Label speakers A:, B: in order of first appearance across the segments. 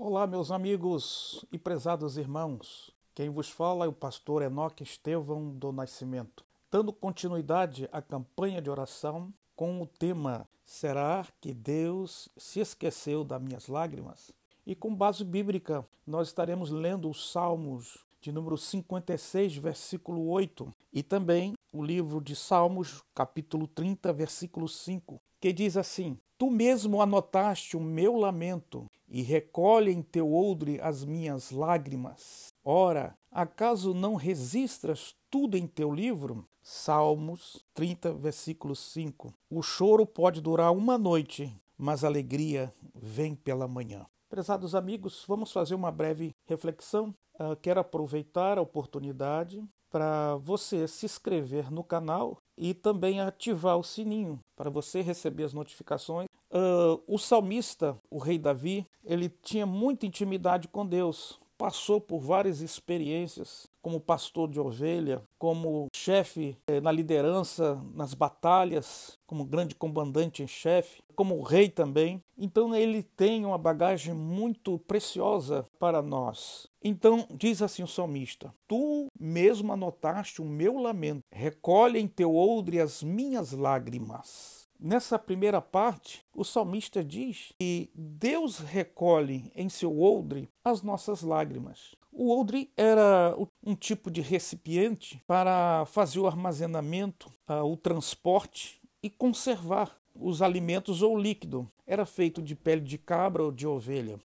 A: Olá, meus amigos e prezados irmãos. Quem vos fala é o pastor Enoque Estevão do Nascimento, dando continuidade à campanha de oração com o tema Será que Deus se esqueceu das minhas lágrimas? E com base bíblica, nós estaremos lendo os Salmos de número 56, versículo 8, e também o livro de Salmos, capítulo 30, versículo 5, que diz assim: Tu mesmo anotaste o meu lamento e recolhe em teu odre as minhas lágrimas. Ora, acaso não registras tudo em teu livro? Salmos 30, versículo 5. O choro pode durar uma noite, mas a alegria vem pela manhã. Prezados amigos, vamos fazer uma breve reflexão. Uh, quero aproveitar a oportunidade para você se inscrever no canal e também ativar o sininho para você receber as notificações. Uh, o salmista, o rei Davi, ele tinha muita intimidade com Deus, passou por várias experiências como pastor de ovelha, como chefe eh, na liderança, nas batalhas, como grande comandante em chefe, como rei também. Então ele tem uma bagagem muito preciosa para nós. Então diz assim o salmista: Tu mesmo anotaste o meu lamento, recolhe em teu odre as minhas lágrimas. Nessa primeira parte, o salmista diz que Deus recolhe em seu odre as nossas lágrimas. O odre era um tipo de recipiente para fazer o armazenamento, o transporte e conservar os alimentos ou líquido. Era feito de pele de cabra ou de ovelha.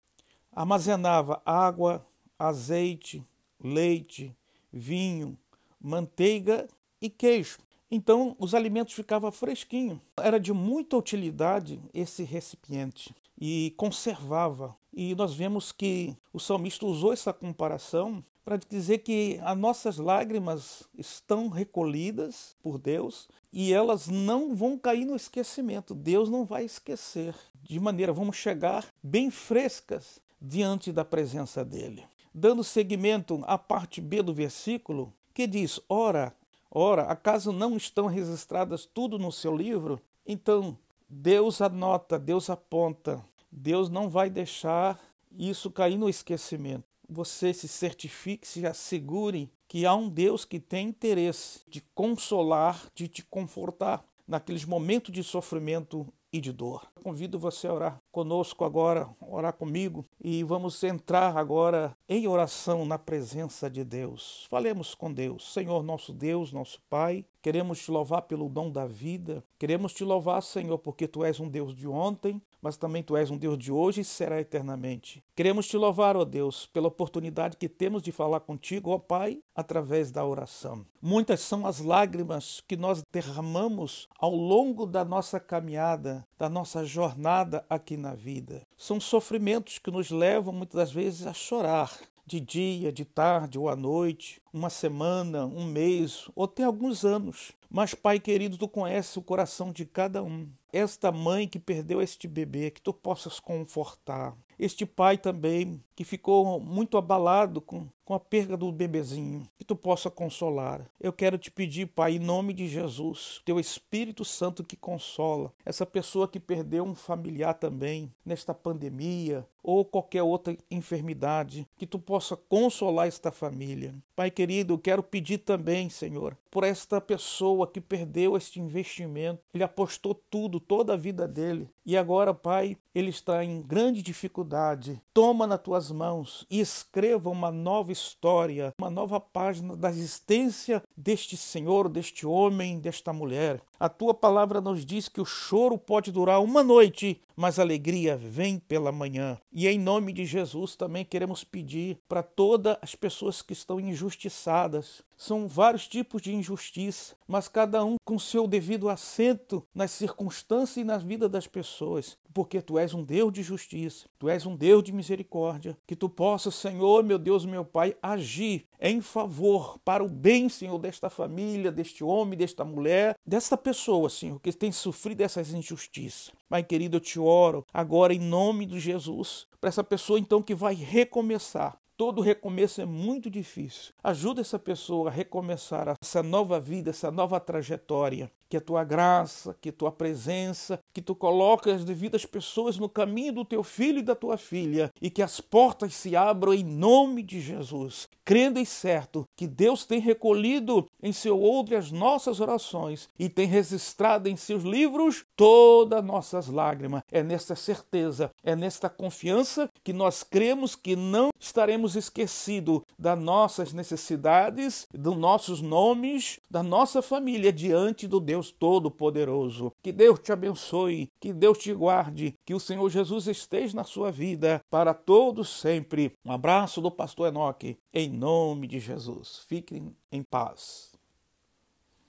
A: Armazenava água, azeite, leite, vinho, manteiga e queijo. Então os alimentos ficavam fresquinhos. Era de muita utilidade esse recipiente e conservava. E nós vemos que o salmista usou essa comparação para dizer que as nossas lágrimas estão recolhidas por Deus e elas não vão cair no esquecimento. Deus não vai esquecer. De maneira, vamos chegar bem frescas diante da presença dele. Dando seguimento à parte B do versículo, que diz: Ora, Ora, acaso não estão registradas tudo no seu livro? Então, Deus anota, Deus aponta, Deus não vai deixar isso cair no esquecimento. Você se certifique, se assegure que há um Deus que tem interesse de consolar, de te confortar naqueles momentos de sofrimento e de dor. Convido você a orar conosco agora, orar comigo e vamos entrar agora em oração na presença de Deus. Falemos com Deus. Senhor, nosso Deus, nosso Pai, queremos te louvar pelo dom da vida. Queremos te louvar, Senhor, porque tu és um Deus de ontem, mas também tu és um Deus de hoje e será eternamente. Queremos te louvar, ó Deus, pela oportunidade que temos de falar contigo, ó Pai, através da oração. Muitas são as lágrimas que nós derramamos ao longo da nossa caminhada, da nossa jornada aqui na vida. São sofrimentos que nos levam muitas das vezes a chorar, de dia, de tarde ou à noite, uma semana, um mês ou até alguns anos. Mas, Pai querido, tu conheces o coração de cada um. Esta mãe que perdeu este bebê, que tu possas confortar. Este pai também, que ficou muito abalado com, com a perda do bebezinho, que tu possa consolar. Eu quero te pedir, Pai, em nome de Jesus, teu Espírito Santo que consola essa pessoa que perdeu um familiar também nesta pandemia ou qualquer outra enfermidade, que tu possa consolar esta família. Pai querido, eu quero pedir também, Senhor, por esta pessoa que perdeu este investimento. Ele apostou tudo, toda a vida dele. E agora, Pai, ele está em grande dificuldade. Toma nas tuas mãos e escreva uma nova história, uma nova página da existência deste Senhor, deste homem, desta mulher. A tua palavra nos diz que o choro pode durar uma noite, mas a alegria vem pela manhã. E em nome de Jesus também queremos pedir para todas as pessoas que estão injustiçadas. São vários tipos de injustiça, mas cada um com seu devido assento nas circunstâncias e na vida das pessoas, porque tu és um Deus de justiça, tu és um Deus de misericórdia, que tu possas, Senhor, meu Deus, meu Pai, agir em favor para o bem, Senhor, desta família, deste homem, desta mulher, desta pessoa, Senhor, que tem sofrido essas injustiças. Pai querido, eu te oro agora em nome de Jesus, para essa pessoa então que vai recomeçar. Todo recomeço é muito difícil. Ajuda essa pessoa a recomeçar essa nova vida, essa nova trajetória. que a tua graça, que a tua presença, que tu coloques as devidas pessoas no caminho do teu filho e da tua filha e que as portas se abram em nome de Jesus. Crendo e certo que Deus tem recolhido em seu odre as nossas orações e tem registrado em seus livros todas nossas lágrimas. É nesta certeza, é nesta confiança que nós cremos que não estaremos esquecidos das nossas necessidades, dos nossos nomes, da nossa família diante do Deus Todo-Poderoso. Que Deus te abençoe, que Deus te guarde, que o Senhor Jesus esteja na sua vida para todos sempre. Um abraço do pastor Enoque, em nome de Jesus. Fiquem em paz.